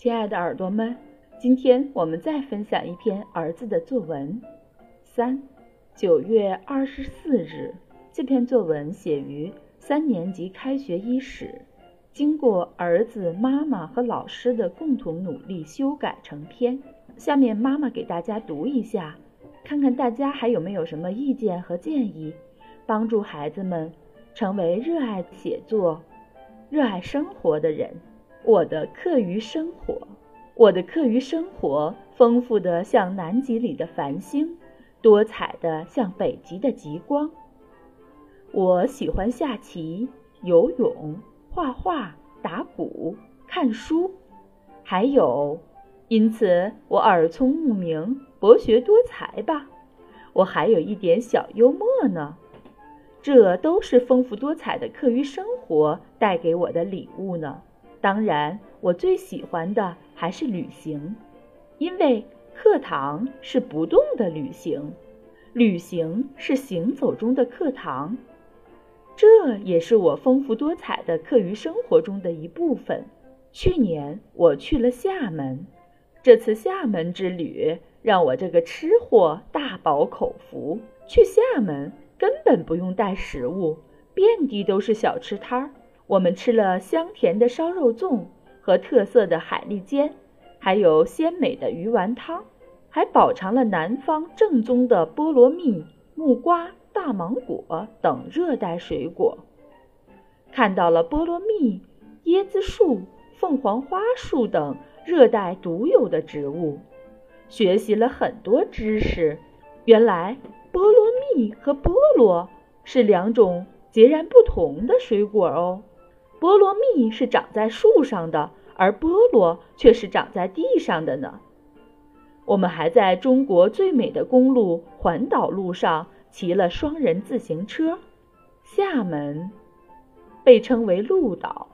亲爱的耳朵们，今天我们再分享一篇儿子的作文。三，九月二十四日，这篇作文写于三年级开学伊始，经过儿子、妈妈和老师的共同努力修改成篇。下面妈妈给大家读一下，看看大家还有没有什么意见和建议，帮助孩子们成为热爱写作。热爱生活的人，我的课余生活，我的课余生活丰富的像南极里的繁星，多彩的像北极的极光。我喜欢下棋、游泳、画画、打鼓、看书，还有，因此我耳聪目明、博学多才吧。我还有一点小幽默呢。这都是丰富多彩的课余生活带给我的礼物呢。当然，我最喜欢的还是旅行，因为课堂是不动的旅行，旅行是行走中的课堂。这也是我丰富多彩的课余生活中的一部分。去年我去了厦门，这次厦门之旅让我这个吃货大饱口福。去厦门。根本不用带食物，遍地都是小吃摊儿。我们吃了香甜的烧肉粽和特色的海蛎煎，还有鲜美的鱼丸汤，还饱尝了南方正宗的菠萝蜜、木瓜、大芒果等热带水果，看到了菠萝蜜、椰子树、凤凰花树等热带独有的植物，学习了很多知识。原来。菠萝蜜和菠萝是两种截然不同的水果哦。菠萝蜜是长在树上的，而菠萝却是长在地上的呢。我们还在中国最美的公路环岛路上骑了双人自行车。厦门被称为鹭岛，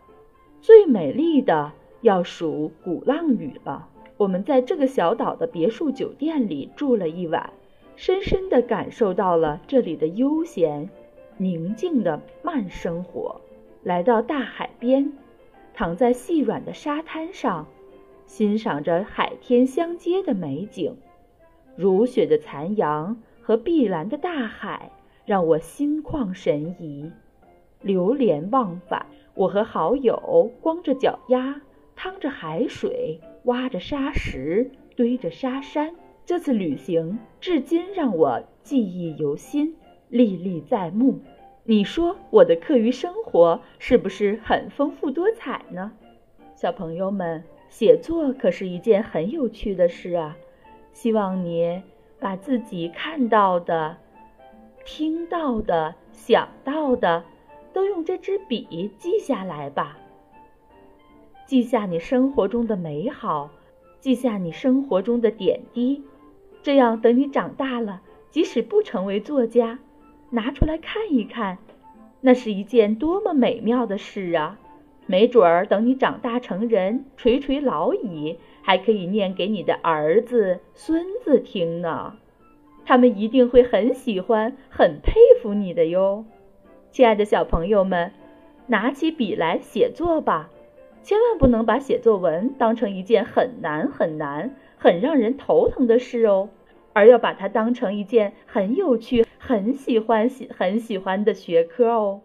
最美丽的要数鼓浪屿了。我们在这个小岛的别墅酒店里住了一晚。深深地感受到了这里的悠闲、宁静的慢生活。来到大海边，躺在细软的沙滩上，欣赏着海天相接的美景。如雪的残阳和碧蓝的大海让我心旷神怡，流连忘返。我和好友光着脚丫，趟着海水，挖着沙石，堆着沙山。这次旅行至今让我记忆犹新，历历在目。你说我的课余生活是不是很丰富多彩呢？小朋友们，写作可是一件很有趣的事啊！希望你把自己看到的、听到的、想到的，都用这支笔记下来吧。记下你生活中的美好，记下你生活中的点滴。这样，等你长大了，即使不成为作家，拿出来看一看，那是一件多么美妙的事啊！没准儿等你长大成人，垂垂老矣，还可以念给你的儿子、孙子听呢。他们一定会很喜欢、很佩服你的哟。亲爱的小朋友们，拿起笔来写作吧，千万不能把写作文当成一件很难、很难。很让人头疼的事哦，而要把它当成一件很有趣、很喜欢、喜很喜欢的学科哦。